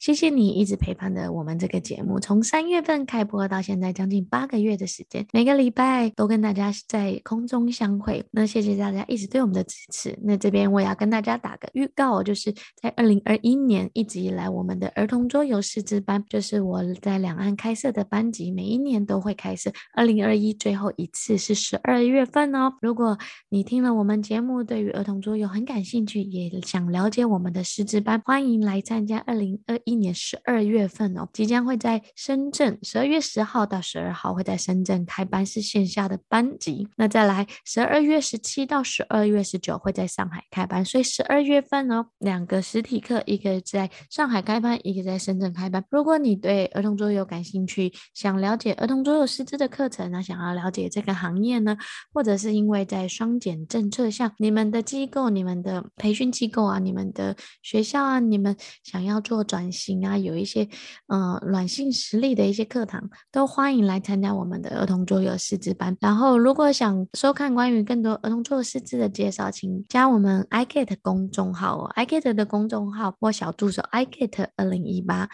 谢谢你一直陪伴着我们这个节目，从三月份开播到现在将近八个月的时间，每个礼拜都跟大家在空中相会。那谢谢大家一直对我们的支持。那这边我也要跟大家打个预告，就是在二零二一年一直以来，我们的儿童桌游师资班，就是我在两岸开设的班级，每一年都会开设。二零二一最后一次是十二月份哦。如果你听了我们节目，对于儿童桌游很感兴趣，也想了解我们的师资班，欢迎来参加二零二一年十二月份哦，即将会在深圳十二月十号到十二号会在深圳开班，是线下的班级。那再来十二月十七到十二月十九会在上海开班，所以十二月份哦，两个实体课，一个在上海开班，一个在深圳开班。如果你对儿童桌游感兴趣，想了解儿童桌游师资的课程呢，想要了解这个行业呢，或者是因为在双减政策下，你们的机构、你们的培训机构啊、你们的学校啊，你们想要做转型行啊，有一些呃软性实力的一些课堂，都欢迎来参加我们的儿童桌游师资班。然后，如果想收看关于更多儿童桌游师资的介绍，请加我们 iGet 公众号哦，iGet 的公众号或小助手 iGet 二零一八。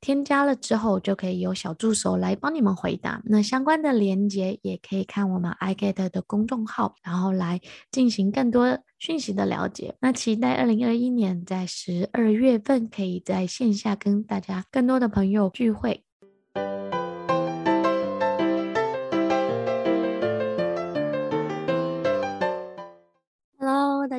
添加了之后，就可以由小助手来帮你们回答。那相关的链接也可以看我们 iGet 的公众号，然后来进行更多讯息的了解。那期待二零二一年在十二月份可以在线下跟大家更多的朋友聚会。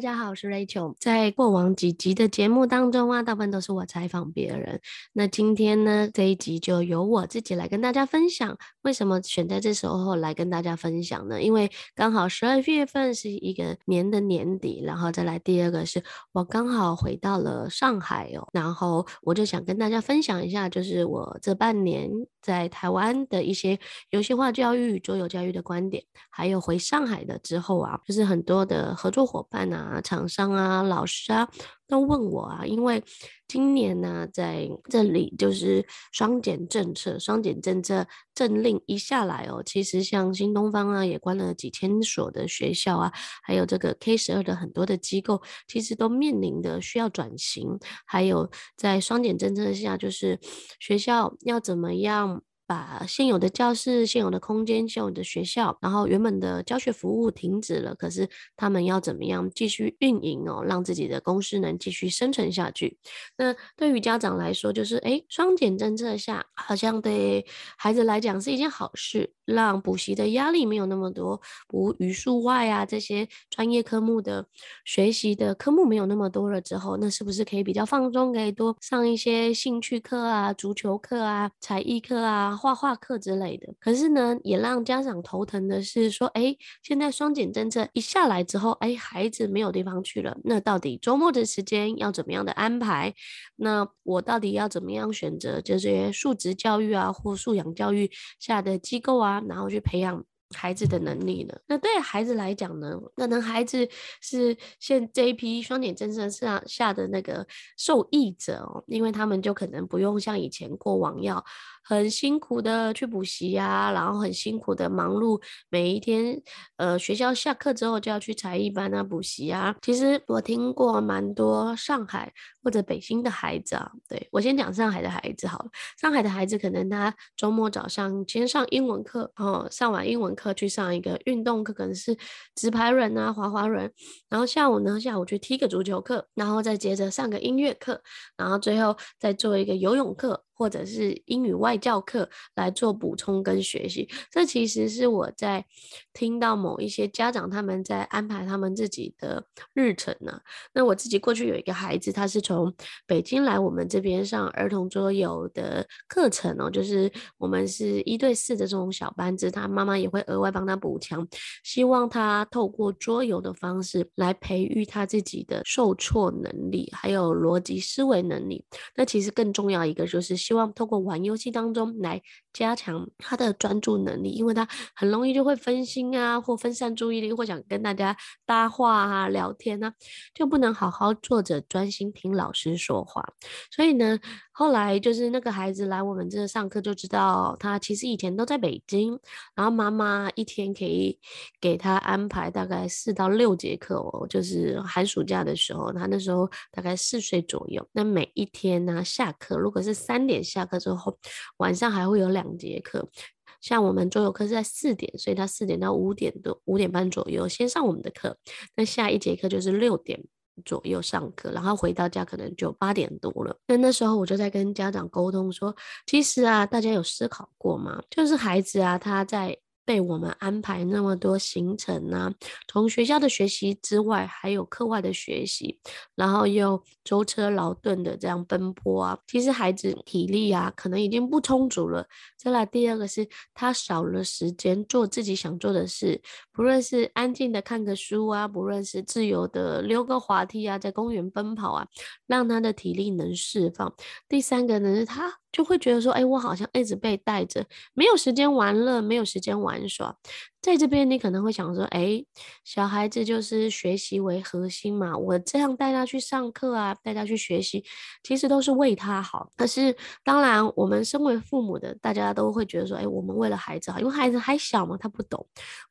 大家好，我是 Rachel。在过往几集的节目当中啊，大部分都是我采访别人。那今天呢，这一集就由我自己来跟大家分享。为什么选在这时候来跟大家分享呢？因为刚好十二月份是一个年的年底，然后再来第二个是我刚好回到了上海哦，然后我就想跟大家分享一下，就是我这半年在台湾的一些游戏化教育、桌游教育的观点，还有回上海的之后啊，就是很多的合作伙伴啊。厂商啊，老师啊，都问我啊，因为今年呢、在这里就是双减政策，双减政策政令一下来哦，其实像新东方啊，也关了几千所的学校啊，还有这个 K 十二的很多的机构，其实都面临的需要转型，还有在双减政策下，就是学校要怎么样。把现有的教室、现有的空间、现有的学校，然后原本的教学服务停止了，可是他们要怎么样继续运营哦，让自己的公司能继续生存下去？那对于家长来说，就是诶，双减政策下，好像对孩子来讲是一件好事，让补习的压力没有那么多，补语数外啊这些专业科目的学习的科目没有那么多了之后，那是不是可以比较放松，可以多上一些兴趣课啊、足球课啊、才艺课啊？画画课之类的，可是呢，也让家长头疼的是说，哎，现在双减政策一下来之后，哎，孩子没有地方去了，那到底周末的时间要怎么样的安排？那我到底要怎么样选择这些素质教育啊，或素养教育下的机构啊，然后去培养孩子的能力呢？那对孩子来讲呢，可能孩子是现这一批双减政策下下的那个受益者哦，因为他们就可能不用像以前过往要。很辛苦的去补习啊，然后很辛苦的忙碌每一天。呃，学校下课之后就要去才艺班啊，补习啊。其实我听过蛮多上海或者北京的孩子啊。对，我先讲上海的孩子好了。上海的孩子可能他周末早上先上英文课，哦，上完英文课去上一个运动课，可能是直排轮啊、滑滑轮。然后下午呢，下午去踢个足球课，然后再接着上个音乐课，然后最后再做一个游泳课。或者是英语外教课来做补充跟学习，这其实是我在听到某一些家长他们在安排他们自己的日程呢、那我自己过去有一个孩子，他是从北京来我们这边上儿童桌游的课程哦，就是我们是一对四的这种小班子，他妈妈也会额外帮他补强，希望他透过桌游的方式来培育他自己的受挫能力，还有逻辑思维能力。那其实更重要一个就是。希望透过玩游戏当中来加强他的专注能力，因为他很容易就会分心啊，或分散注意力，或想跟大家搭话啊、聊天啊，就不能好好坐着专心听老师说话。所以呢。后来就是那个孩子来我们这上课，就知道他其实以前都在北京，然后妈妈一天可以给他安排大概四到六节课哦，就是寒暑假的时候，他那时候大概四岁左右。那每一天呢，下课如果是三点下课之后，晚上还会有两节课。像我们桌游课是在四点，所以他四点到五点多五点半左右先上我们的课，那下一节课就是六点左右上课，然后回到家可能就八点多了。那那时候我就在跟家长沟通说，其实啊，大家有思考过吗？就是孩子啊，他在。被我们安排那么多行程啊，从学校的学习之外，还有课外的学习，然后又舟车劳顿的这样奔波啊，其实孩子体力啊，可能已经不充足了。再来第二个是，他少了时间做自己想做的事，不论是安静的看个书啊，不论是自由的溜个滑梯啊，在公园奔跑啊，让他的体力能释放。第三个呢，是他。就会觉得说，哎，我好像一直被带着，没有时间玩乐，没有时间玩耍。在这边，你可能会想说，哎，小孩子就是学习为核心嘛，我这样带他去上课啊，带他去学习，其实都是为他好。可是，当然，我们身为父母的，大家都会觉得说，哎，我们为了孩子好，因为孩子还小嘛，他不懂，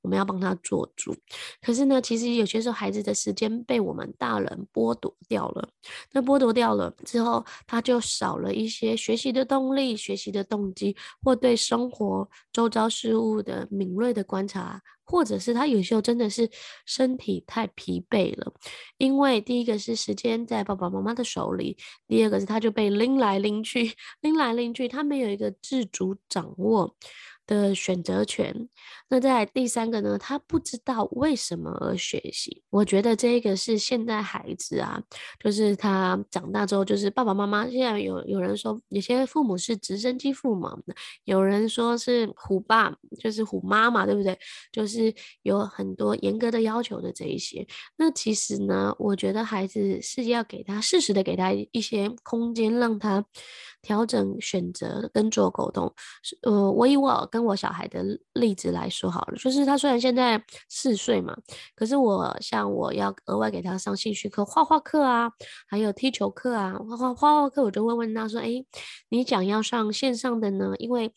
我们要帮他做主。可是呢，其实有些时候，孩子的时间被我们大人剥夺掉了。那剥夺掉了之后，他就少了一些学习的动力、学习的动机，或对生活周遭事物的敏锐的观察。啊，或者是他有时候真的是身体太疲惫了，因为第一个是时间在爸爸妈妈的手里，第二个是他就被拎来拎去，拎来拎去，他没有一个自主掌握的选择权。那在第三个呢，他不知道为什么而学习。我觉得这一个是现在孩子啊，就是他长大之后，就是爸爸妈妈现在有有人说，有些父母是直升机父母，有人说是虎爸，就是虎妈妈，对不对？就是有很多严格的要求的这一些。那其实呢，我觉得孩子是要给他适时的给他一些空间，让他调整选择跟做沟通。呃，我以我跟我小孩的例子来说。好了，就是他虽然现在四岁嘛，可是我像我要额外给他上兴趣课、画画课啊，还有踢球课啊，画画画画课，我就会问他说：“哎，你讲要上线上的呢？因为。”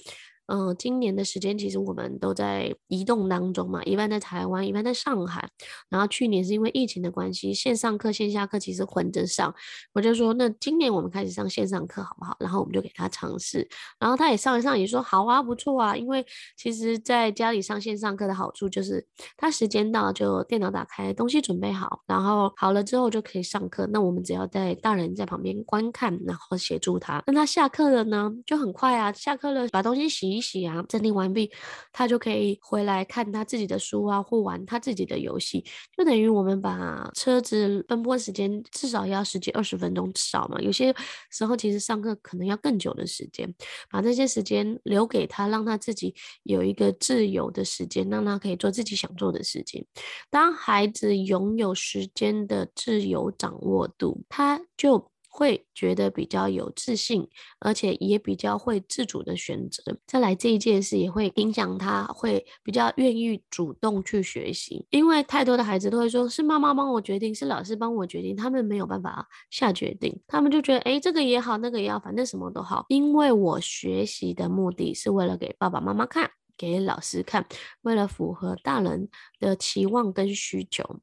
嗯、今年的时间其实我们都在移动当中嘛，一半在台湾，一半在上海。然后去年是因为疫情的关系，线上课、线下课其实混着上。我就说，那今年我们开始上线上课好不好？然后我们就给他尝试，然后他也上一上，也说好啊，不错啊。因为其实在家里上线上课的好处就是，他时间到就电脑打开，东西准备好，然后好了之后就可以上课。那我们只要在大人在旁边观看，然后协助他。那他下课了呢，就很快啊，下课了把东西洗。洗洗啊，整理完毕，他就可以回来看他自己的书啊，或玩他自己的游戏，就等于我们把车子奔波时间至少要十几二十分钟少嘛。有些时候其实上课可能要更久的时间，把这些时间留给他，让他自己有一个自由的时间，让他可以做自己想做的事情。当孩子拥有时间的自由掌握度，他就。会觉得比较有自信，而且也比较会自主的选择。再来这一件事也会影响他，会比较愿意主动去学习。因为太多的孩子都会说，是妈妈帮我决定，是老师帮我决定，他们没有办法下决定。他们就觉得，哎，这个也好，那个也好，反正什么都好。因为我学习的目的是为了给爸爸妈妈看。给老师看，为了符合大人的期望跟需求。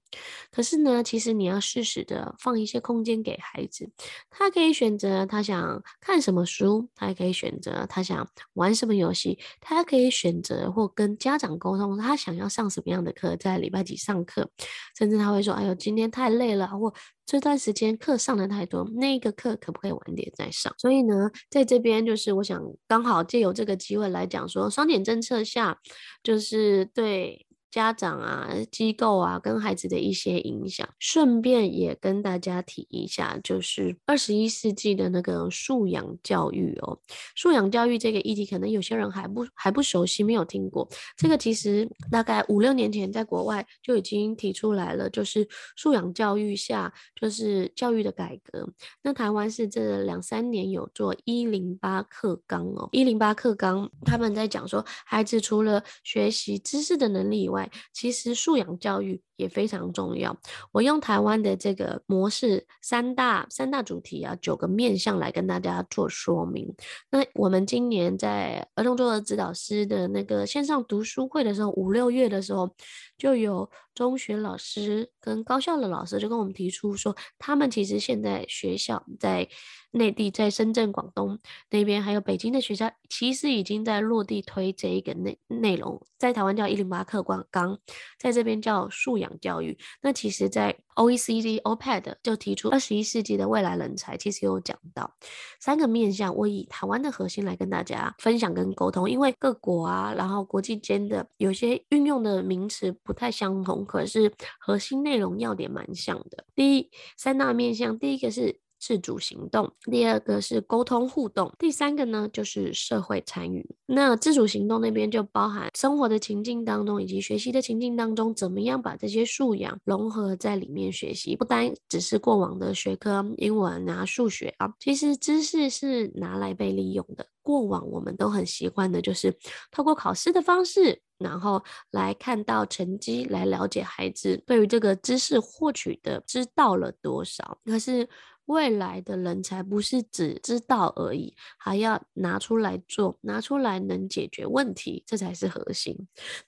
可是呢，其实你要适时的放一些空间给孩子，他可以选择他想看什么书，他也可以选择他想玩什么游戏，他可以选择或跟家长沟通他想要上什么样的课，在礼拜几上课，甚至他会说：“哎呦，今天太累了。”或这段时间课上的太多，那个课可不可以晚点再上？所以呢，在这边就是我想刚好借由这个机会来讲说，双减政策下，就是对。家长啊，机构啊，跟孩子的一些影响，顺便也跟大家提一下，就是二十一世纪的那个素养教育哦。素养教育这个议题，可能有些人还不还不熟悉，没有听过。这个其实大概五六年前在国外就已经提出来了，就是素养教育下，就是教育的改革。那台湾是这两三年有做一零八课纲哦，一零八课纲他们在讲说，孩子除了学习知识的能力以外，其实素养教育。也非常重要。我用台湾的这个模式，三大三大主题啊，九个面向来跟大家做说明。那我们今年在儿童桌游指导师的那个线上读书会的时候，五六月的时候，就有中学老师跟高校的老师就跟我们提出说，他们其实现在学校在内地，在深圳、广东那边，还有北京的学校，其实已经在落地推这一个内内容，在台湾叫一零八课纲，在这边叫素养教育。那其实，在 OECD OPED 就提出二十一世纪的未来人才，其实有讲到三个面向。我以台湾的核心来跟大家分享跟沟通，因为各国啊，然后国际间的有些运用的名词不太相同，可是核心内容要点蛮像的。第一，三大面向，第一个是。自主行动，第二个是沟通互动，第三个呢就是社会参与。那自主行动那边就包含生活的情境当中，以及学习的情境当中，怎么样把这些素养融合在里面学习，不单只是过往的学科，英文啊、数学啊，其实知识是拿来被利用的。过往我们都很习惯的就是透过考试的方式，然后来看到成绩，来了解孩子对于这个知识获取的知道了多少。可是未来的人才不是只知道而已，还要拿出来做，拿出来能解决问题，这才是核心。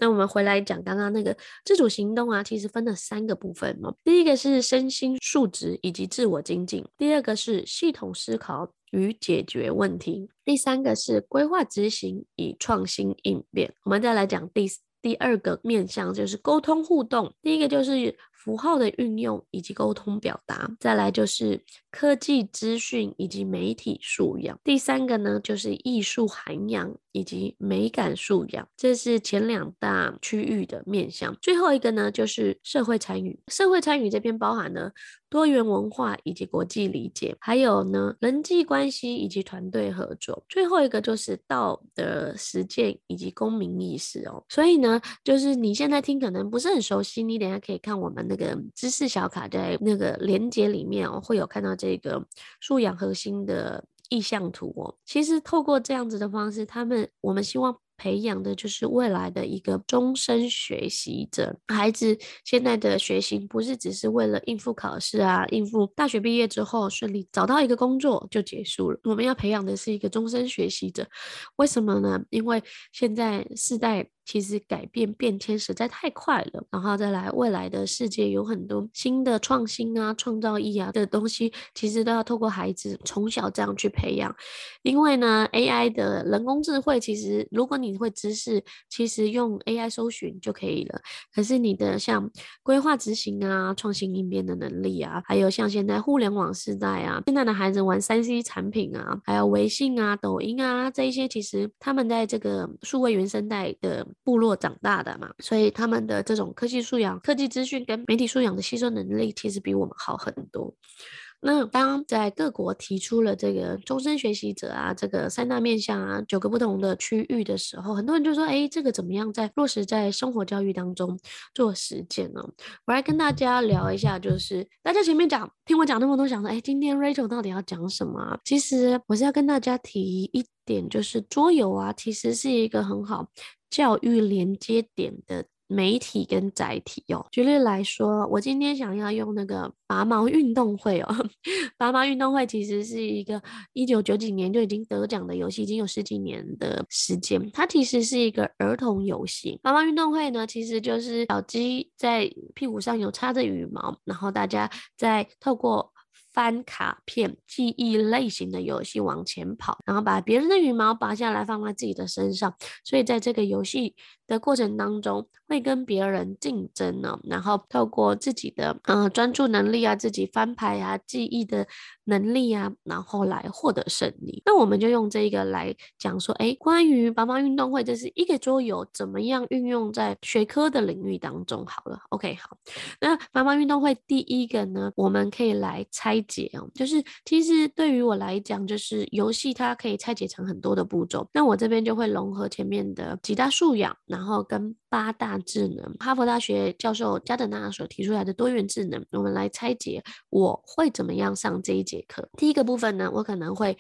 那我们回来讲刚刚那个自主行动啊，其实分了三个部分嘛。第一个是身心素质以及自我精进，第二个是系统思考与解决问题，第三个是规划执行与创新应变。我们再来讲第第二个面向，就是沟通互动。第一个就是。符号的运用以及沟通表达，再来就是科技资讯以及媒体素养，第三个呢就是艺术涵养以及美感素养，这是前两大区域的面向。最后一个呢就是社会参与，社会参与这边包含了多元文化以及国际理解，还有呢人际关系以及团队合作。最后一个就是道德实践以及公民意识哦。所以呢，就是你现在听可能不是很熟悉，你等下可以看我们。那个知识小卡在那个连接里面哦，会有看到这个素养核心的意向图哦。其实透过这样子的方式，他们我们希望。培养的就是未来的一个终身学习者。孩子现在的学习不是只是为了应付考试啊，应付大学毕业之后顺利找到一个工作就结束了。我们要培养的是一个终身学习者。为什么呢？因为现在世代其实改变变迁实在太快了，然后再来未来的世界有很多新的创新啊、创造力啊的东西，其实都要透过孩子从小这样去培养。因为呢，AI 的人工智慧其实如果你你会知识，其实用 AI 搜寻就可以了。可是你的像规划执行啊、创新应变的能力啊，还有像现在互联网时代啊，现在的孩子玩三 C 产品啊，还有微信啊、抖音啊这一些，其实他们在这个数位原生代的部落长大的嘛，所以他们的这种科技素养、科技资讯跟媒体素养的吸收能力，其实比我们好很多。那当在各国提出了这个终身学习者啊，这个三大面向啊，九个不同的区域的时候，很多人就说：“哎，这个怎么样在落实在生活教育当中做实践呢？”我来跟大家聊一下，就是大家前面讲听我讲那么多，想说：“哎，今天 Rachel 到底要讲什么？”其实我是要跟大家提一点，就是桌游啊，其实是一个很好教育连接点的。媒体跟载体哦，举例来说，我今天想要用那个拔毛运动会哦，拔毛运动会其实是一个一九九几年就已经得奖的游戏，已经有十几年的时间。它其实是一个儿童游戏。拔毛运动会呢，其实就是小鸡在屁股上有插着羽毛，然后大家在透过翻卡片记忆类型的游戏往前跑，然后把别人的羽毛拔下来放在自己的身上，所以在这个游戏的过程当中，会跟别人竞争呢，然后透过自己的嗯、呃、专注能力啊，自己翻牌啊，记忆的能力啊，然后来获得胜利。那我们就用这个来讲说，哎，关于拔毛运动会，这是一个桌游，怎么样运用在学科的领域当中？好了，OK，好。那拔毛运动会第一个呢，我们可以来拆解哦，就是其实对于我来讲，就是游戏它可以拆解成很多的步骤。那我这边就会融合前面的几大素养，然然后跟八大智能，哈佛大学教授加德纳所提出来的多元智能，我们来拆解。我会怎么样上这一节课？第一个部分呢，我可能会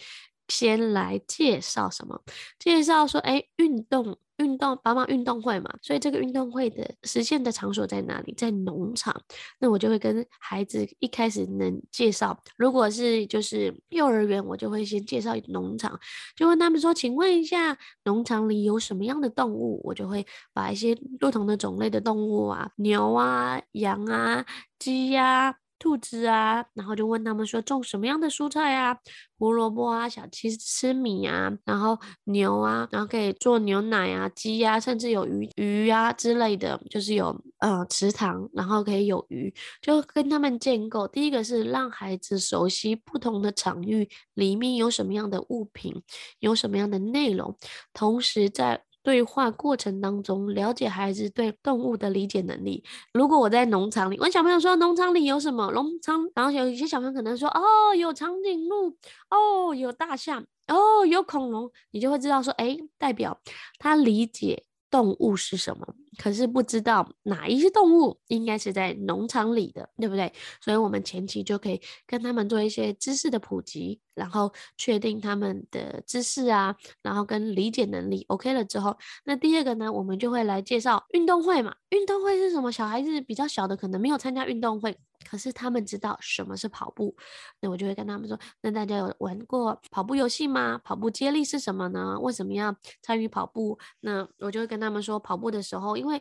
先来介绍什么？介绍说，哎，运动。运动帮忙运动会嘛，所以这个运动会的实现的场所在哪里？在农场。那我就会跟孩子一开始能介绍，如果是就是幼儿园，我就会先介绍农场，就问他们说，请问一下，农场里有什么样的动物？我就会把一些不同的种类的动物啊，牛啊、羊啊、鸡呀、啊。兔子啊，然后就问他们说，种什么样的蔬菜啊？胡萝卜啊，小鸡吃米啊，然后牛啊，然后可以做牛奶啊，鸡啊，甚至有鱼鱼啊之类的，就是有呃池塘，然后可以有鱼，就跟他们建构。第一个是让孩子熟悉不同的场域里面有什么样的物品，有什么样的内容，同时在。对话过程当中，了解孩子对动物的理解能力。如果我在农场里，问小朋友说农场里有什么？农场，然后有一些小朋友可能说，哦，有长颈鹿，哦，有大象，哦，有恐龙，你就会知道说，哎，代表他理解。动物是什么？可是不知道哪一些动物应该是在农场里的，对不对？所以，我们前期就可以跟他们做一些知识的普及，然后确定他们的知识啊，然后跟理解能力 OK 了之后，那第二个呢，我们就会来介绍运动会嘛。运动会是什么？小孩子比较小的可能没有参加运动会。可是他们知道什么是跑步，那我就会跟他们说：那大家有玩过跑步游戏吗？跑步接力是什么呢？为什么要参与跑步？那我就会跟他们说，跑步的时候，因为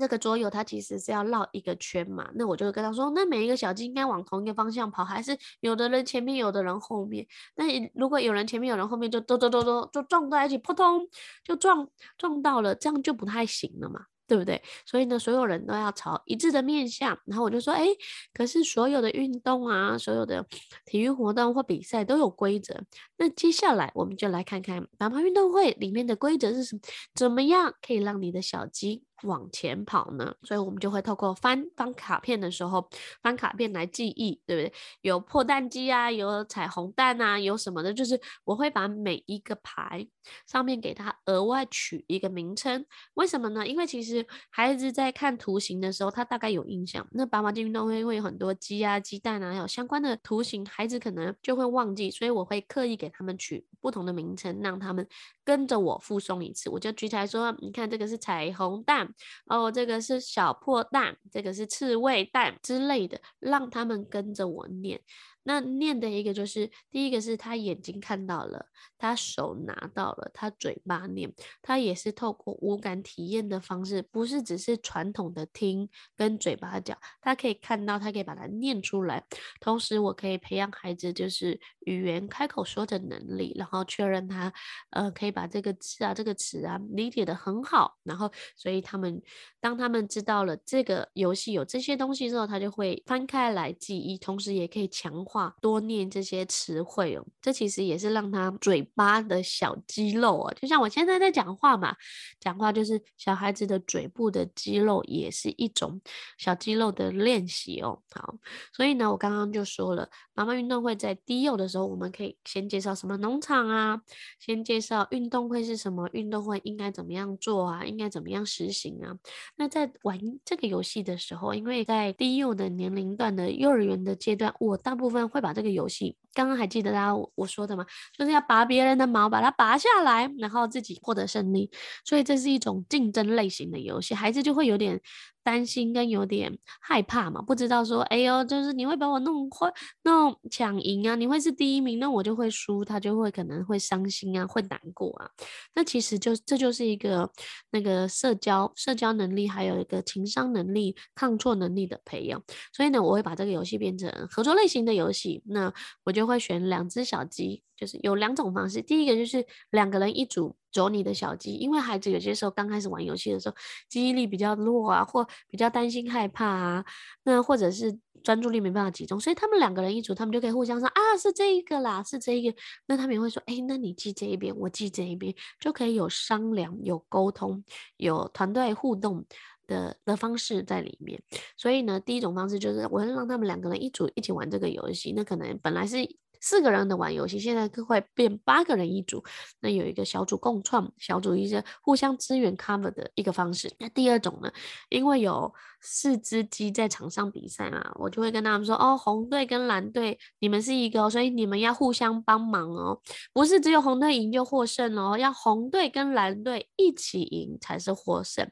这个桌游它其实是要绕一个圈嘛，那我就跟他说，那每一个小鸡应该往同一个方向跑，还是有的人前面，有的人后面？那如果有人前面，有人后面，就咚咚咚咚就撞在一起，扑通就撞撞到了，这样就不太行了嘛。对不对？所以呢，所有人都要朝一致的面向。然后我就说，哎，可是所有的运动啊，所有的体育活动或比赛都有规则。那接下来我们就来看看爸爸运动会里面的规则是什么？怎么样可以让你的小鸡往前跑呢？所以我们就会透过翻翻卡片的时候，翻卡片来记忆，对不对？有破蛋鸡啊，有彩虹蛋啊，有什么的？就是我会把每一个牌上面给它额外取一个名称。为什么呢？因为其实孩子在看图形的时候，他大概有印象。那爸爸运动会会有很多鸡啊、鸡蛋啊，还有相关的图形，孩子可能就会忘记，所以我会刻意给他们取不同的名称，让他们跟着我复诵一次。我就举起来说：“你看，这个是彩虹蛋。”哦，这个是小破蛋，这个是刺猬蛋之类的，让他们跟着我念。那念的一个就是，第一个是他眼睛看到了，他手拿到了，他嘴巴念，他也是透过五感体验的方式，不是只是传统的听跟嘴巴讲，他可以看到，他可以把它念出来。同时，我可以培养孩子就是语言开口说的能力，然后确认他呃可以把这个字啊这个词啊理解的很好。然后，所以他们当他们知道了这个游戏有这些东西之后，他就会翻开来记忆，同时也可以强化。多念这些词汇哦，这其实也是让他嘴巴的小肌肉啊，就像我现在在讲话嘛，讲话就是小孩子的嘴部的肌肉也是一种小肌肉的练习哦。好，所以呢，我刚刚就说了，妈妈运动会在低幼的时候，我们可以先介绍什么农场啊，先介绍运动会是什么，运动会应该怎么样做啊，应该怎么样实行啊。那在玩这个游戏的时候，因为在低幼的年龄段的幼儿园的阶段，我大部分。会把这个游戏，刚刚还记得大家我说的吗？就是要拔别人的毛，把它拔下来，然后自己获得胜利。所以这是一种竞争类型的游戏，孩子就会有点。担心跟有点害怕嘛，不知道说，哎呦，就是你会把我弄坏、弄抢赢啊，你会是第一名，那我就会输，他就会可能会伤心啊，会难过啊。那其实就这就是一个那个社交、社交能力，还有一个情商能力、抗挫能力的培养。所以呢，我会把这个游戏变成合作类型的游戏。那我就会选两只小鸡。就是有两种方式，第一个就是两个人一组走你的小鸡，因为孩子有些时候刚开始玩游戏的时候记忆力比较弱啊，或比较担心害怕啊，那或者是专注力没办法集中，所以他们两个人一组，他们就可以互相说啊，是这一个啦，是这一个，那他们也会说，哎，那你记这一边，我记这一边，就可以有商量、有沟通、有团队互动的的方式在里面。所以呢，第一种方式就是我会让他们两个人一组一起玩这个游戏，那可能本来是。四个人的玩游戏，现在会变八个人一组。那有一个小组共创，小组一些互相支援 cover 的一个方式。那第二种呢，因为有四只鸡在场上比赛嘛，我就会跟他们说：哦，红队跟蓝队，你们是一个，所以你们要互相帮忙哦，不是只有红队赢就获胜哦，要红队跟蓝队一起赢才是获胜。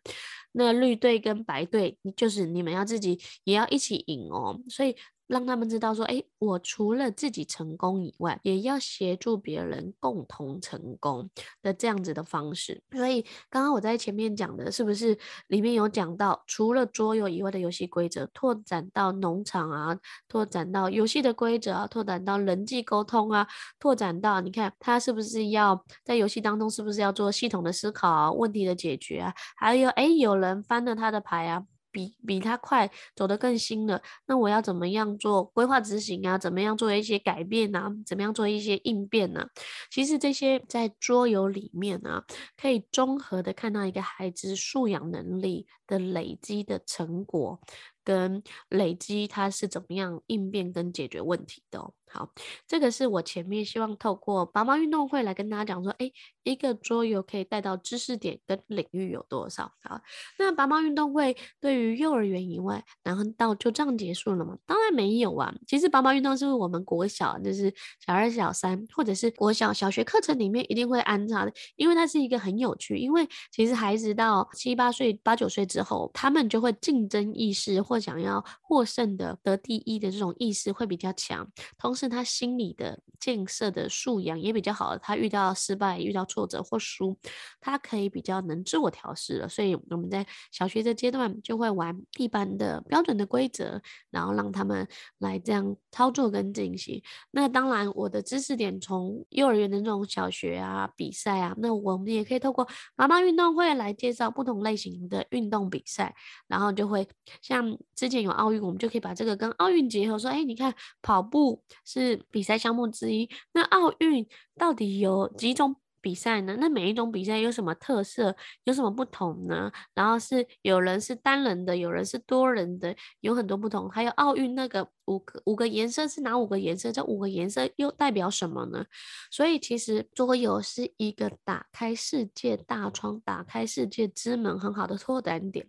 那绿队跟白队，就是你们要自己也要一起赢哦，所以。让他们知道说，哎，我除了自己成功以外，也要协助别人共同成功的这样子的方式。所以刚刚我在前面讲的，是不是里面有讲到，除了桌游以外的游戏规则，拓展到农场啊，拓展到游戏的规则啊，拓展到人际沟通啊，拓展到你看他是不是要在游戏当中，是不是要做系统的思考啊，问题的解决啊，还有哎，有人翻了他的牌啊。比比他快，走得更新了，那我要怎么样做规划执行啊？怎么样做一些改变啊？怎么样做一些应变呢、其实这些在桌游里面、啊，可以综合的看到一个孩子素养能力的累积的成果。跟累积，他是怎么样应变跟解决问题的？好，这个是我前面希望透过拔毛运动会来跟大家讲说，诶，一个桌游可以带到知识点跟领域有多少？好，那拔毛运动会对于幼儿园以外，然后到就这样结束了吗？当然没有啊。其实拔毛运动是我们国小，就是小二、小三，或者是国小小学课程里面一定会安插的，因为它是一个很有趣。因为其实孩子到七八岁、八九岁之后，他们就会竞争意识或想要获胜的得第一的这种意识会比较强，同时他心理的建设的素养也比较好。他遇到失败、遇到挫折或输，他可以比较能自我调试了。所以我们在小学的阶段就会玩一般的标准的规则，然后让他们来这样操作跟进行。那当然，我的知识点从幼儿园的那种小学啊比赛啊，那我们也可以透过妈妈运动会来介绍不同类型的运动比赛，然后就会像。之前有奥运，我们就可以把这个跟奥运结合，说，哎，你看跑步是比赛项目之一，那奥运到底有几种比赛呢？那每一种比赛有什么特色，有什么不同呢？然后是有人是单人的，有人是多人的，有很多不同。还有奥运那个五个五个颜色是哪五个颜色？这五个颜色又代表什么呢？所以其实桌游是一个打开世界大窗、打开世界之门很好的拓展点。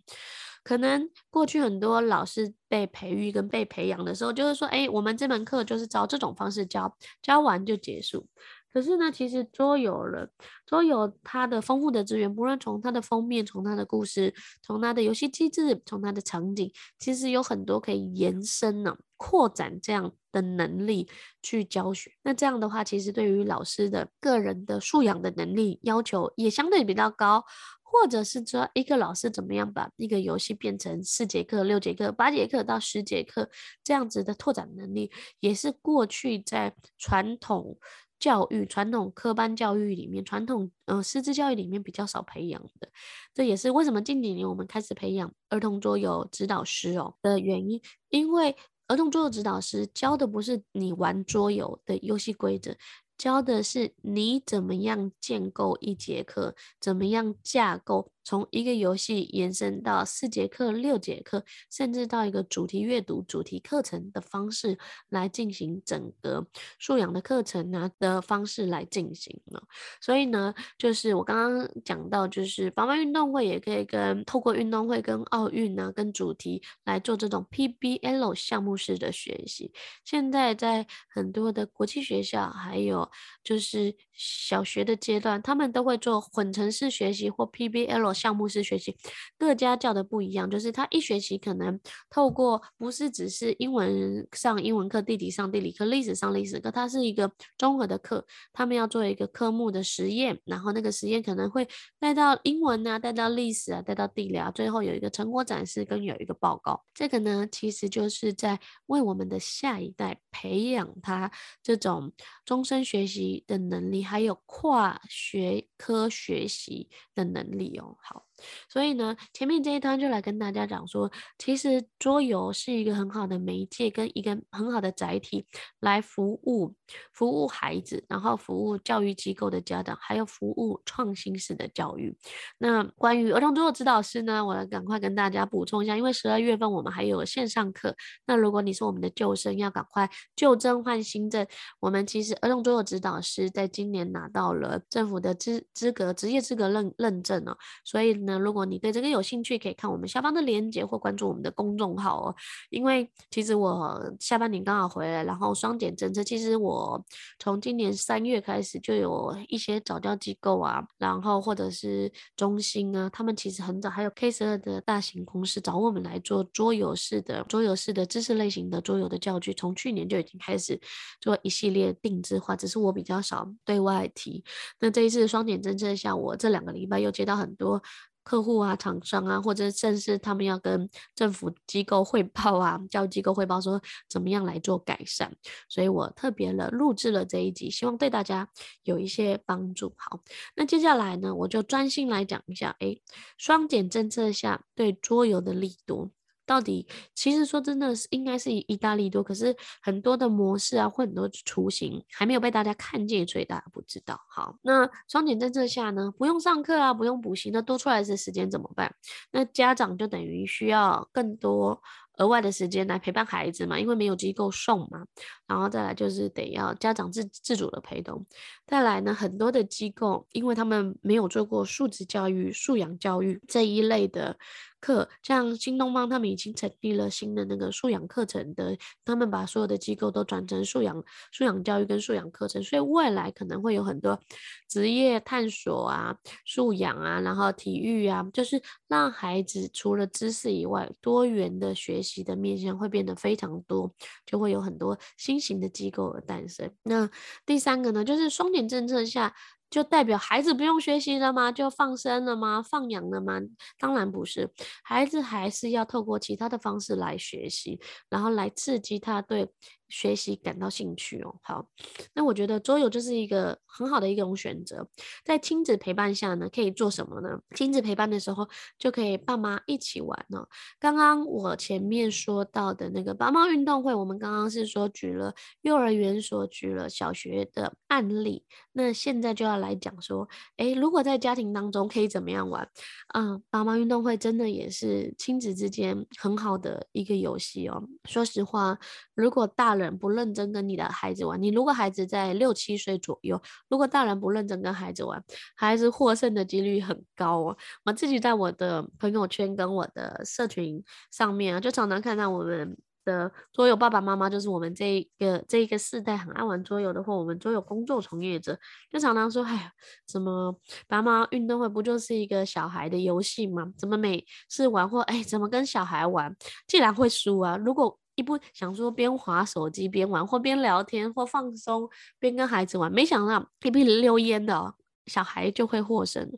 可能过去很多老师被培育跟被培养的时候，就是说，哎，我们这门课就是照这种方式教，教完就结束。可是呢，其实桌游了，桌游它的丰富的资源，不论从它的封面，从它的故事，从它的游戏机制，从它的场景，其实有很多可以延伸呢、扩展这样的能力去教学。那这样的话，其实对于老师的个人的素养的能力要求也相对比较高。或者是说，一个老师怎么样把一个游戏变成四节课、六节课、八节课到十节课这样子的拓展能力，也是过去在传统教育、传统科班教育里面、传统嗯、呃、师资教育里面比较少培养的。这也是为什么近几年我们开始培养儿童桌游指导师哦的原因，因为儿童桌游指导师教的不是你玩桌游的游戏规则。教的是你怎么样建构一节课，怎么样架构。从一个游戏延伸到四节课、六节课，甚至到一个主题阅读、主题课程的方式来进行整个素养的课程呢的方式来进行了。所以呢，就是我刚刚讲到，就是爸妈运动会也可以跟透过运动会跟奥运啊，跟主题来做这种 PBL 项目式的学习。现在在很多的国际学校，还有就是小学的阶段，他们都会做混成式学习或 PBL。项目式学习，各家教的不一样，就是他一学期可能透过不是只是英文上英文课、地理上地理课、历史上历史课，它是一个综合的课。他们要做一个科目的实验，然后那个实验可能会带到英文啊，带到历史啊，带到地理啊，最后有一个成果展示跟有一个报告。这个呢，其实就是在为我们的下一代培养他这种终身学习的能力，还有跨学科学习的能力哦。好，所以呢，前面这一段就来跟大家讲说，其实桌游是一个很好的媒介跟一个很好的载体，来服务服务孩子，然后服务教育机构的家长，还有服务创新式的教育。那关于儿童桌游指导师呢，我来赶快跟大家补充一下，因为十二月份我们还有线上课。那如果你是我们的旧生，要赶快旧证换新证。我们其实儿童桌游指导师在今年拿到了政府的资资格职业资格认认证哦，所以呢，如果你对这个有兴趣，可以看我们下方的链接或关注我们的公众号哦。因为其实我下半年刚好回来，然后双减政策，其实我从今年三月开始就有一些早教机构啊，然后或者是中心啊，他们其实很早还有 K 十二的大型公司找我们来做桌游式的桌游式的知识类型的桌游的教具，从去年就已经开始做一系列定制化，只是我比较少对外提。那这一次双减政策下，我这两个礼拜又接到很多。客户啊，厂商啊，或者甚至他们要跟政府机构汇报啊，教育机构汇报说怎么样来做改善，所以我特别了录制了这一集，希望对大家有一些帮助。好，那接下来呢，我就专心来讲一下，诶，双减政策下对桌游的力度。到底其实说真的是应该是以意大利多，可是很多的模式啊，或很多雏形还没有被大家看见，所以大家不知道。好，那双减政策下呢，不用上课啊，不用补习，那多出来的时间怎么办？那家长就等于需要更多。额外的时间来陪伴孩子嘛，因为没有机构送嘛，然后再来就是得要家长自自主的陪同，再来呢，很多的机构，因为他们没有做过素质教育、素养教育这一类的课，像新东方他们已经成立了新的那个素养课程的，他们把所有的机构都转成素养素养教育跟素养课程，所以未来可能会有很多职业探索啊、素养啊，然后体育啊，就是让孩子除了知识以外，多元的学习。的面向会变得非常多，就会有很多新型的机构而诞生。那第三个呢，就是双减政策下。就代表孩子不用学习了吗？就放生了吗？放养了吗？当然不是，孩子还是要透过其他的方式来学习，然后来刺激他对学习感到兴趣哦。好，那我觉得桌游就是一个很好的一种选择，在亲子陪伴下呢，可以做什么呢？亲子陪伴的时候就可以爸妈一起玩哦。刚刚我前面说到的那个爸妈运动会，我们刚刚是说举了幼儿园所举了小学的案例，那现在就要。来讲说，诶，如果在家庭当中可以怎么样玩？嗯，爸妈运动会真的也是亲子之间很好的一个游戏哦。说实话，如果大人不认真跟你的孩子玩，你如果孩子在六七岁左右，如果大人不认真跟孩子玩，孩子获胜的几率很高哦。我自己在我的朋友圈跟我的社群上面啊，就常常看到我们。的桌游爸爸妈妈就是我们这一个这一个世代很爱玩桌游的，或我们桌游工作从业者，就常常说：“哎呀，什么爸妈运动会不就是一个小孩的游戏吗？怎么每次玩或哎，怎么跟小孩玩，既然会输啊？如果一不想说边滑手机边玩，或边聊天或放松边跟孩子玩，没想到一边溜烟的哦。”小孩就会获胜，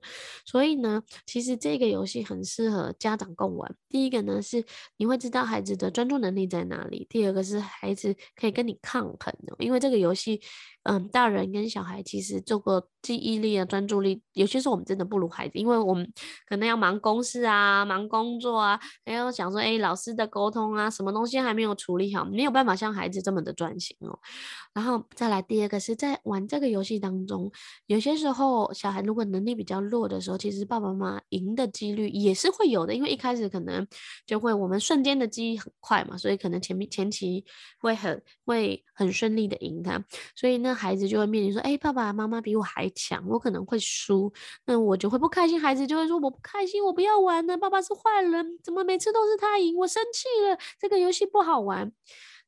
所以呢，其实这个游戏很适合家长共玩。第一个呢是你会知道孩子的专注能力在哪里，第二个是孩子可以跟你抗衡，因为这个游戏。嗯，大人跟小孩其实做过记忆力啊、专注力，有些时候我们真的不如孩子，因为我们可能要忙公事啊、忙工作啊，还要想说，哎，老师的沟通啊，什么东西还没有处理好，没有办法像孩子这么的专心哦。然后再来第二个是在玩这个游戏当中，有些时候小孩如果能力比较弱的时候，其实爸爸妈妈赢的几率也是会有的，因为一开始可能就会我们瞬间的记忆很快嘛，所以可能前面前期会很会很顺利的赢他，所以呢。孩子就会面临说：“哎，爸爸妈妈比我还强，我可能会输，那我就会不开心。孩子就会说：我不开心，我不要玩了。爸爸是坏人，怎么每次都是他赢？我生气了，这个游戏不好玩。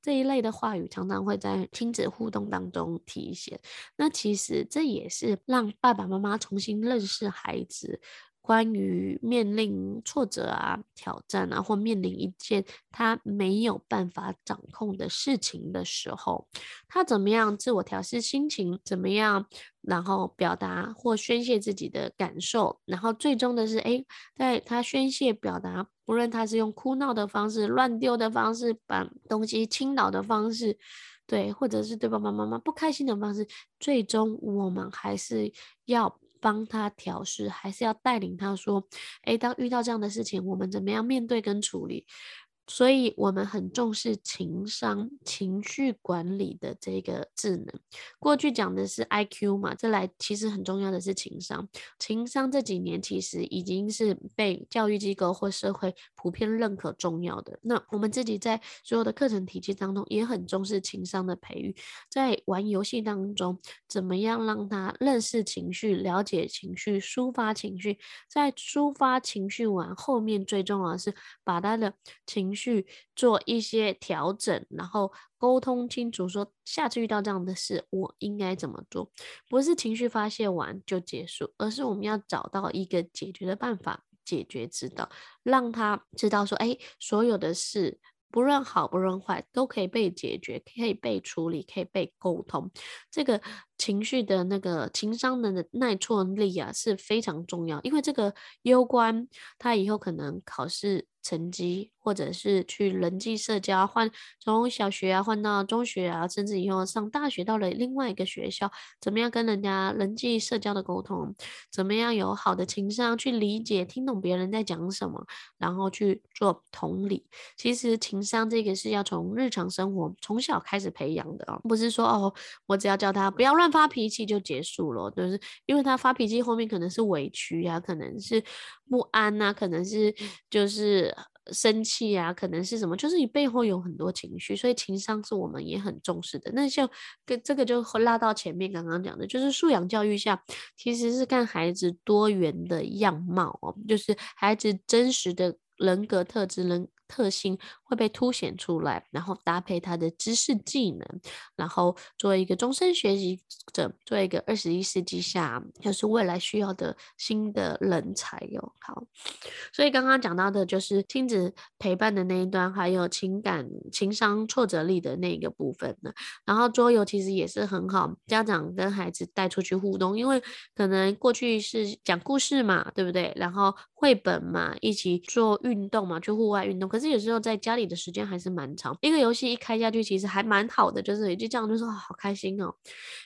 这一类的话语常常会在亲子互动当中体现。那其实这也是让爸爸妈妈重新认识孩子。”关于面临挫折啊、挑战啊，或面临一件他没有办法掌控的事情的时候，他怎么样自我调试心情？怎么样，然后表达或宣泄自己的感受？然后最终的是，诶，在他宣泄表达，不论他是用哭闹的方式、乱丢的方式、把东西倾倒的方式，对，或者是对爸爸妈妈不开心的方式，最终我们还是要。帮他调试，还是要带领他说，哎，当遇到这样的事情，我们怎么样面对跟处理？所以我们很重视情商、情绪管理的这个智能。过去讲的是 IQ 嘛，这来其实很重要的是情商。情商这几年其实已经是被教育机构或社会普遍认可重要的。那我们自己在所有的课程体系当中也很重视情商的培育。在玩游戏当中，怎么样让他认识情绪、了解情绪、抒发情绪？在抒发情绪完后面，最重要的是把他的情绪。去做一些调整，然后沟通清楚，说下次遇到这样的事，我应该怎么做？不是情绪发泄完就结束，而是我们要找到一个解决的办法，解决之道，让他知道说，哎，所有的事，不论好不论坏，都可以被解决，可以被处理，可以被沟通。这个情绪的那个情商的耐挫力啊，是非常重要，因为这个攸关他以后可能考试。成绩，或者是去人际社交，换从小学啊换到中学啊，甚至以后上大学到了另外一个学校，怎么样跟人家人际社交的沟通，怎么样有好的情商去理解、听懂别人在讲什么，然后去做同理。其实情商这个是要从日常生活从小开始培养的哦，不是说哦，我只要教他不要乱发脾气就结束了，就是因为他发脾气后面可能是委屈啊，可能是不安呐、可能是就是。生气呀，可能是什么？就是你背后有很多情绪，所以情商是我们也很重视的。那像跟这个就拉到前面刚刚讲的，就是素养教育下，其实是看孩子多元的样貌哦，就是孩子真实的人格特质人。特性会被凸显出来，然后搭配他的知识技能，然后做一个终身学习者，做一个二十一世纪下就是未来需要的新的人才哟。好，所以刚刚讲到的就是亲子陪伴的那一段，还有情感情商挫折力的那个部分呢。然后桌游其实也是很好，家长跟孩子带出去互动，因为可能过去是讲故事嘛，对不对？然后绘本嘛，一起做运动嘛，去户外运动。可是有时候在家里的时间还是蛮长，一个游戏一开下去，其实还蛮好的，就是就这样就说好开心哦。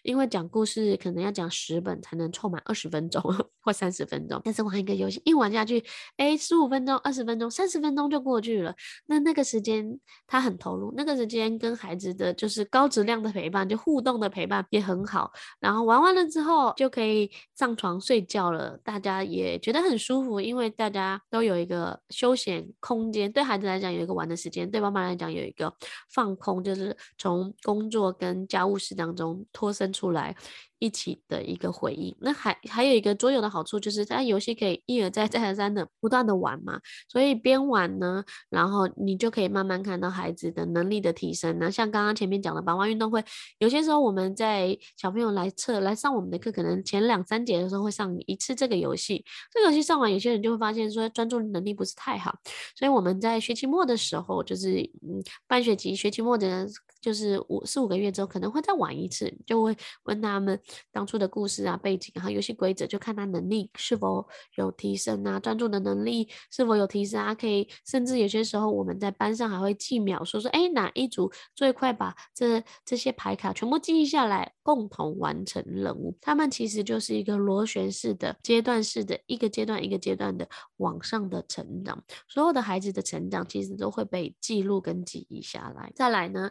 因为讲故事可能要讲十本才能凑满二十分钟或三十分钟，但是玩一个游戏一玩下去，哎，十五分钟、二十分钟、三十分钟就过去了。那那个时间他很投入，那个时间跟孩子的就是高质量的陪伴，就互动的陪伴也很好。然后玩完了之后就可以上床睡觉了，大家也觉得很舒服，因为大家都有一个休闲空间，对孩子。来讲有一个玩的时间，对妈妈来讲有一个放空，就是从工作跟家务事当中脱身出来。一起的一个回应，那还还有一个桌游的好处就是，它游戏可以一而再再而三的不断的玩嘛，所以边玩呢，然后你就可以慢慢看到孩子的能力的提升。那像刚刚前面讲的板湾运动会，有些时候我们在小朋友来测来上我们的课，可能前两三节的时候会上一次这个游戏，这个游戏上完，有些人就会发现说专注能力不是太好，所以我们在学期末的时候，就是嗯半学期学期末的。就是五四五个月之后可能会再玩一次，就会问他们当初的故事啊、背景啊、游戏规则，就看他能力是否有提升啊，专注的能力是否有提升啊，可以甚至有些时候我们在班上还会记秒，说说哎哪一组最快把这这些牌卡全部记忆下来，共同完成任务。他们其实就是一个螺旋式的、阶段式的，一个阶段一个阶段的往上的成长。所有的孩子的成长其实都会被记录跟记忆下来。再来呢？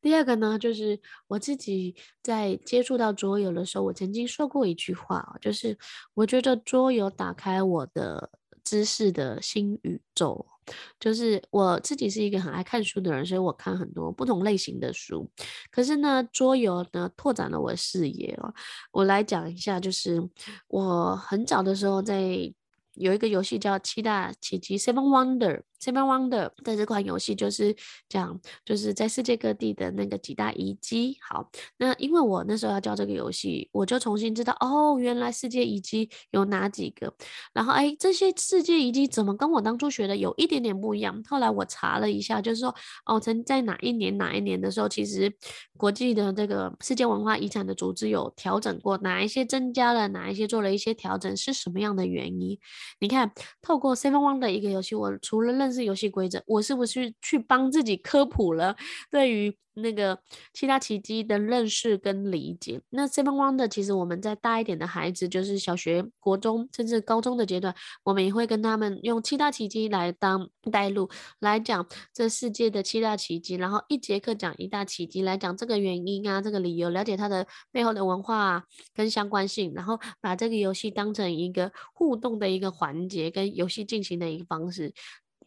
第二个呢，就是我自己在接触到桌游的时候，我曾经说过一句话，就是我觉得桌游打开我的知识的新宇宙。就是我自己是一个很爱看书的人，所以我看很多不同类型的书。可是呢，桌游呢拓展了我的视野哦。我来讲一下，就是我很早的时候在有一个游戏叫《七大奇迹》（Seven Wonder）。Seven Wonder 的这款游戏就是讲，就是在世界各地的那个几大遗迹。好，那因为我那时候要教这个游戏，我就重新知道哦，原来世界遗迹有哪几个。然后哎，这些世界遗迹怎么跟我当初学的有一点点不一样？后来我查了一下，就是说哦，曾在哪一年哪一年的时候，其实国际的这个世界文化遗产的组织有调整过，哪一些增加了，哪一些做了一些调整，是什么样的原因？你看，透过 Seven Wonder 一个游戏，我除了认认识游戏规则？我是不是去帮自己科普了？对于那个七大奇迹的认识跟理解，那 Seven Wonder，其实我们在大一点的孩子，就是小学、国中甚至高中的阶段，我们也会跟他们用七大奇迹来当带路，来讲这世界的七大奇迹，然后一节课讲一大奇迹，来讲这个原因啊，这个理由，了解它的背后的文化，跟相关性，然后把这个游戏当成一个互动的一个环节，跟游戏进行的一个方式。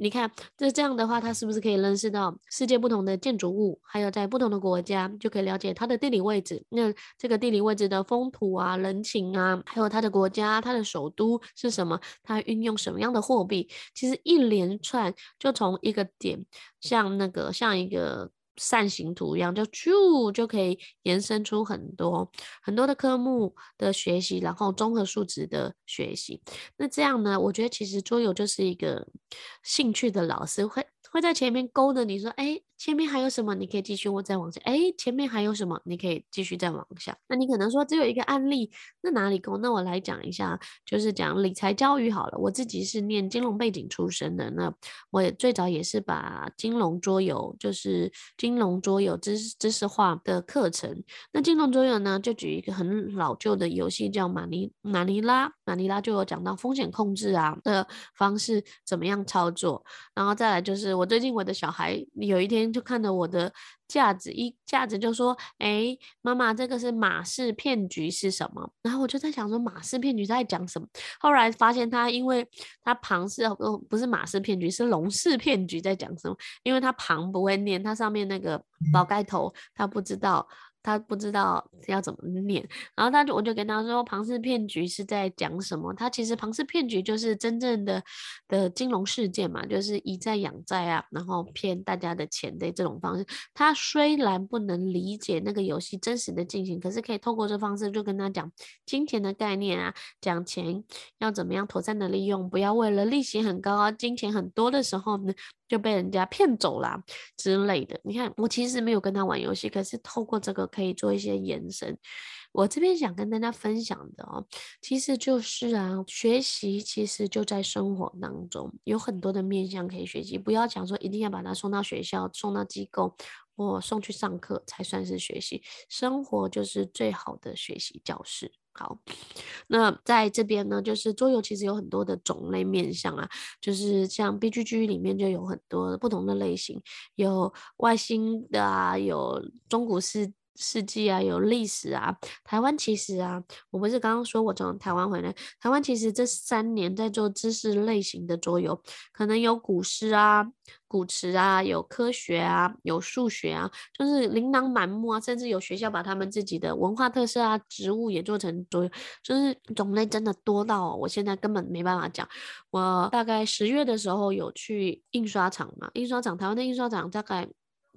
你看，这这样的话，他是不是可以认识到世界不同的建筑物，还有在不同的国家就可以了解它的地理位置？那这个地理位置的风土啊、人情啊，还有它的国家、它的首都是什么？它运用什么样的货币？其实一连串就从一个点，像那个像一个。扇形图一样，就就就可以延伸出很多很多的科目的学习，然后综合素质的学习。那这样呢，我觉得其实桌游就是一个兴趣的老师会。会在前面勾着你说，哎，前面还有什么？你可以继续，我再往下。哎，前面还有什么？你可以继续再往下。那你可能说只有一个案例，那哪里勾？那我来讲一下，就是讲理财教育好了。我自己是念金融背景出身的，那我也最早也是把金融桌游，就是金融桌游知识知识化的课程。那金融桌游呢，就举一个很老旧的游戏叫马尼马尼拉，马尼拉就有讲到风险控制啊的方式怎么样操作，然后再来就是。我最近我的小孩有一天就看到我的架子，一架子就说：“哎，妈妈，这个是马氏骗局是什么？”然后我就在想说，马氏骗局在讲什么？后来发现他因为他旁氏哦，不是马氏骗局，是龙氏骗局在讲什么？因为他旁不会念，他上面那个宝盖头他不知道。他不知道要怎么念，然后他就我就跟他说，庞氏骗局是在讲什么？他其实庞氏骗局就是真正的的金融事件嘛，就是以债养债啊，然后骗大家的钱的这种方式。他虽然不能理解那个游戏真实的进行，可是可以透过这方式就跟他讲金钱的概念啊，讲钱要怎么样妥善的利用，不要为了利息很高啊，金钱很多的时候呢。就被人家骗走了之类的。你看，我其实没有跟他玩游戏，可是透过这个可以做一些延伸。我这边想跟大家分享的哦，其实就是啊，学习其实就在生活当中，有很多的面向可以学习。不要讲说一定要把他送到学校、送到机构或送去上课才算是学习，生活就是最好的学习教室。好，那在这边呢，就是桌游其实有很多的种类面向啊，就是像 BGG 里面就有很多不同的类型，有外星的啊，有中古世世纪啊，有历史啊。台湾其实啊，我不是刚刚说我从台湾回来，台湾其实这三年在做知识类型的桌游，可能有古诗啊。古词啊，有科学啊，有数学啊，就是琳琅满目啊，甚至有学校把他们自己的文化特色啊、植物也做成桌游，就是种类真的多到我现在根本没办法讲。我大概十月的时候有去印刷厂嘛，印刷厂，台湾的印刷厂大概。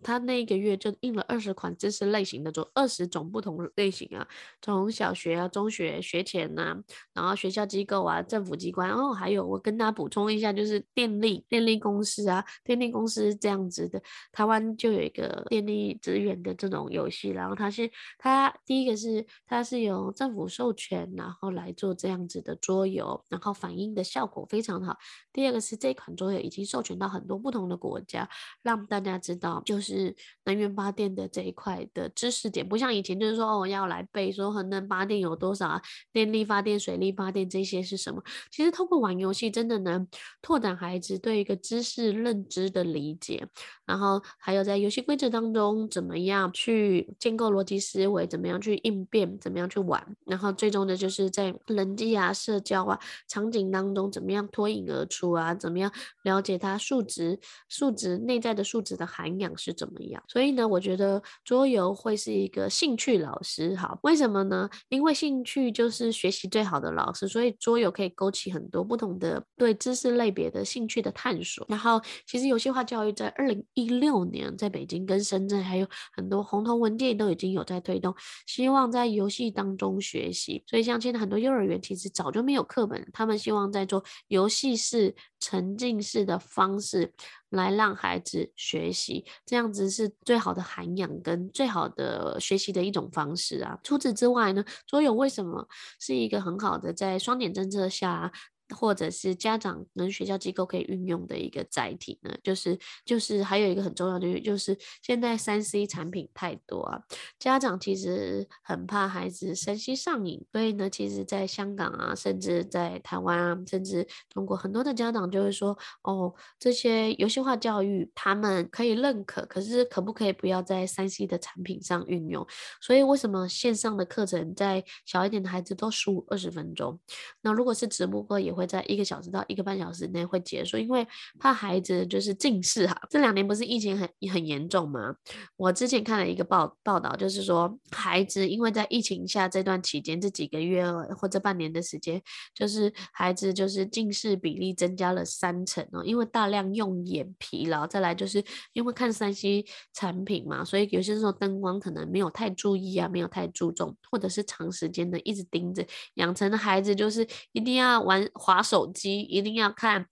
他那一个月就印了二十款知识类型的就，二十种不同类型啊，从小学啊、中学学前呐、然后学校机构啊、政府机关，然后还有我跟大家补充一下，就是电力电力公司啊，电力公司这样子的，台湾就有一个电力资源的这种游戏，然后它是它第一个是它是由政府授权，然后来做这样子的桌游，然后反映的效果非常好。第二个是这款桌游已经授权到很多不同的国家，让大家知道就是。是能源发电的这一块的知识点，不像以前就是说哦，要来背说核能发电有多少啊，电力发电、水力发电这些是什么？其实通过玩游戏，真的能拓展孩子对一个知识认知的理解，然后还有在游戏规则当中怎么样去建构逻辑思维，怎么样去应变，怎么样去玩，然后最终的就是在人际啊、社交啊场景当中怎么样脱颖而出啊，怎么样了解它数值、数值内在的数值的涵养是。怎么样？所以呢，我觉得桌游会是一个兴趣老师。好，为什么呢？因为兴趣就是学习最好的老师，所以桌游可以勾起很多不同的对知识类别的兴趣的探索。然后，其实游戏化教育在二零一六年在北京跟深圳还有很多红头文件都已经有在推动，希望在游戏当中学习。所以，像现在很多幼儿园其实早就没有课本，他们希望在做游戏式、沉浸式的方式。来让孩子学习，这样子是最好的涵养跟最好的学习的一种方式啊。除此之外呢，桌游为什么是一个很好的在双减政策下或者是家长跟学校机构可以运用的一个载体呢？就是就是还有一个很重要的，就是现在三 C 产品太多啊，家长其实很怕孩子三 C 上瘾，所以呢，其实在香港啊，甚至在台湾啊，甚至中国很多的家长就会说，哦，这些游戏化教育他们可以认可，可是可不可以不要在三 C 的产品上运用？所以为什么线上的课程在小一点的孩子都十五二十分钟？那如果是直播课也会。会在一个小时到一个半小时内会结束，因为怕孩子就是近视哈。这两年不是疫情很很严重吗？我之前看了一个报报道，就是说孩子因为在疫情下这段期间这几个月或者半年的时间，就是孩子就是近视比例增加了三成哦，因为大量用眼疲劳，再来就是因为看三 C 产品嘛，所以有些时候灯光可能没有太注意啊，没有太注重，或者是长时间的一直盯着，养成的孩子就是一定要玩。划手机一定要看，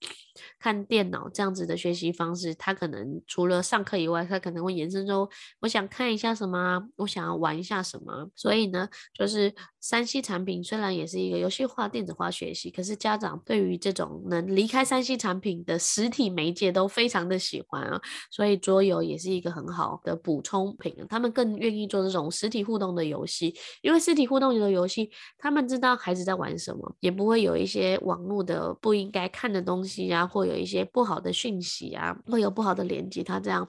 看电脑这样子的学习方式，他可能除了上课以外，他可能会延伸说，我想看一下什么，我想要玩一下什么。所以呢，就是三 C 产品虽然也是一个游戏化、电子化学习，可是家长对于这种能离开三 C 产品的实体媒介都非常的喜欢啊。所以桌游也是一个很好的补充品，他们更愿意做这种实体互动的游戏，因为实体互动的游戏，他们知道孩子在玩什么，也不会有一些网络的不应该看的东西啊，或有一些不好的讯息啊，会有不好的连接，他这样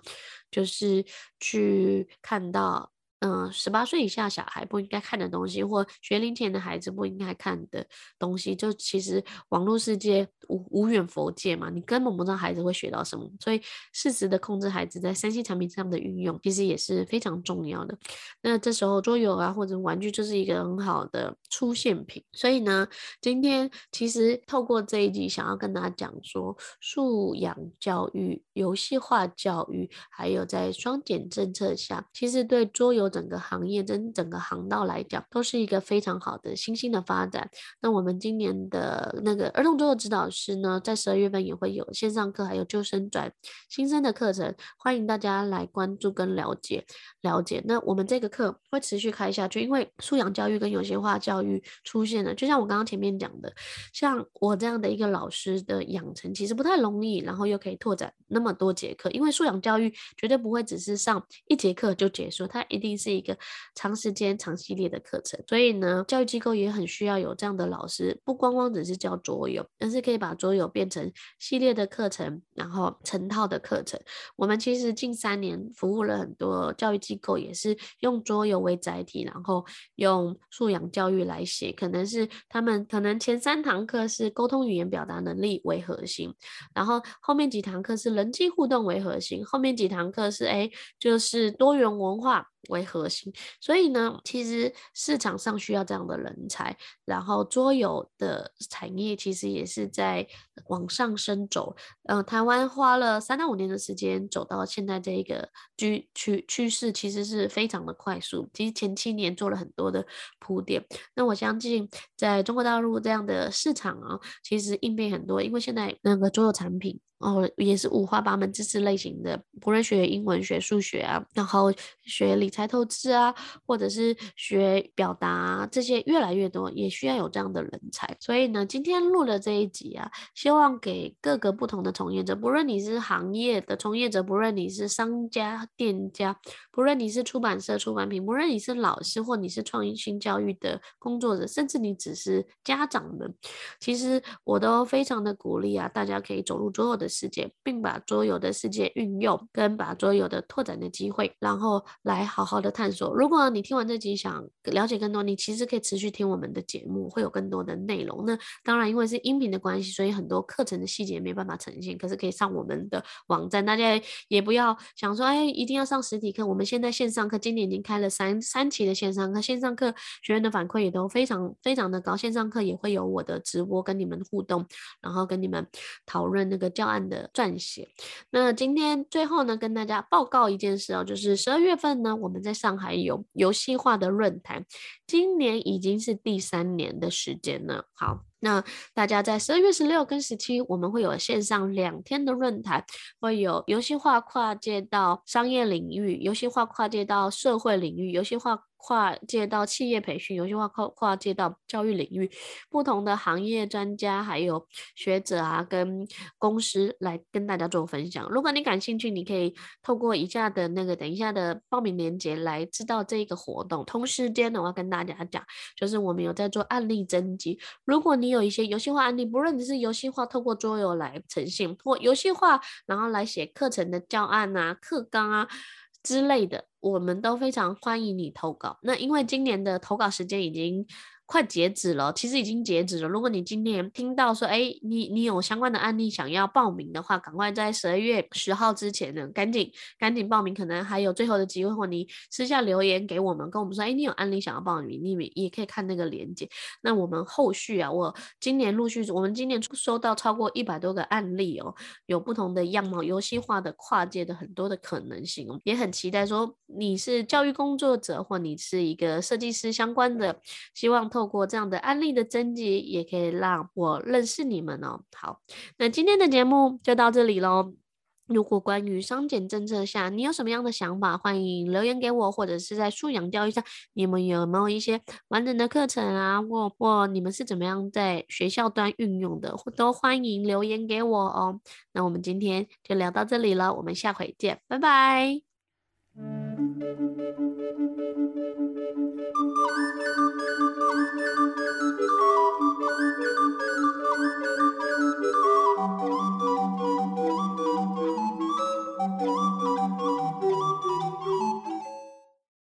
就是去看到。嗯，十八岁以下小孩不应该看的东西，或学龄前的孩子不应该看的东西，就其实网络世界无无远佛界嘛，你根本不知道孩子会学到什么，所以适时的控制孩子在三 C 产品上的运用，其实也是非常重要的。那这时候桌游啊或者玩具就是一个很好的出现品。所以呢，今天其实透过这一集，想要跟大家讲说，素养教育、游戏化教育，还有在双减政策下，其实对桌游。整个行业跟整个航道来讲，都是一个非常好的新兴的发展。那我们今年的那个儿童桌的指导师呢，在十二月份也会有线上课，还有救生转新生的课程，欢迎大家来关注跟了解了解。那我们这个课会持续开下去，因为素养教育跟游戏化教育出现了，就像我刚刚前面讲的，像我这样的一个老师的养成其实不太容易，然后又可以拓展那么多节课，因为素养教育绝对不会只是上一节课就结束，它一定是。一个长时间、长系列的课程，所以呢，教育机构也很需要有这样的老师，不光光只是教桌游，而是可以把桌游变成系列的课程，然后成套的课程。我们其实近三年服务了很多教育机构，也是用桌游为载体，然后用素养教育来写，可能是他们可能前三堂课是沟通语言表达能力为核心，然后后面几堂课是人际互动为核心，后面几堂课是哎，就是多元文化。为核心，所以呢，其实市场上需要这样的人才，然后桌游的产业其实也是在往上升走。呃，台湾花了三到五年的时间走到现在这一个趋趋趋势，其实是非常的快速。其实前七年做了很多的铺垫。那我相信，在中国大陆这样的市场啊，其实应变很多，因为现在那个桌游产品。哦，也是五花八门知识类型的，不论学英文、学数学啊，然后学理财投资啊，或者是学表达啊，这些越来越多，也需要有这样的人才。所以呢，今天录了这一集啊，希望给各个不同的从业者，不论你是行业的从业者，不论你是商家、店家，不论你是出版社、出版品，不论你是老师或你是创新教育的工作者，甚至你只是家长们，其实我都非常的鼓励啊，大家可以走入桌游的世界，并把桌游的世界运用跟把桌游的拓展的机会，然后来好好的探索。如果你听完这集想了解更多，你其实可以持续听我们的节目，会有更多的内容。那当然，因为是音频的关系，所以很多课程的细节没办法呈现。可是可以上我们的网站，大家也不要想说，哎，一定要上实体课。我们现在线上课今年已经开了三三期的线上课，线上课学员的反馈也都非常非常的高。线上课也会有我的直播跟你们互动，然后跟你们讨论那个教案。的撰写。那今天最后呢，跟大家报告一件事哦，就是十二月份呢，我们在上海有游戏化的论坛，今年已经是第三年的时间了。好，那大家在十二月十六跟十七，我们会有线上两天的论坛，会有游戏化跨界到商业领域，游戏化跨界到社会领域，游戏化。跨界到企业培训，游戏化跨跨界到教育领域，不同的行业专家还有学者啊，跟公司来跟大家做分享。如果你感兴趣，你可以透过以下的那个等一下的报名链接来知道这个活动。同时间的话跟大家讲，就是我们有在做案例征集。如果你有一些游戏化案例，不论你是游戏化透过桌游来呈现，或游戏化然后来写课程的教案啊、课纲啊之类的，我们都非常欢迎你投稿。那因为今年的投稿时间已经。快截止了，其实已经截止了。如果你今年听到说，哎，你你有相关的案例想要报名的话，赶快在十二月十号之前呢，赶紧赶紧报名，可能还有最后的机会。或你私下留言给我们，跟我们说，哎，你有案例想要报名，你们也可以看那个链接。那我们后续啊，我今年陆续，我们今年收到超过一百多个案例哦，有不同的样貌，游戏化的、跨界的很多的可能性哦，也很期待说你是教育工作者，或你是一个设计师相关的，希望透。透过这样的案例的征集，也可以让我认识你们哦。好，那今天的节目就到这里喽。如果关于双减政策下，你有什么样的想法，欢迎留言给我，或者是在素养教育上，你们有没有一些完整的课程啊，或或你们是怎么样在学校端运用的，都欢迎留言给我哦。那我们今天就聊到这里了，我们下回见，拜拜。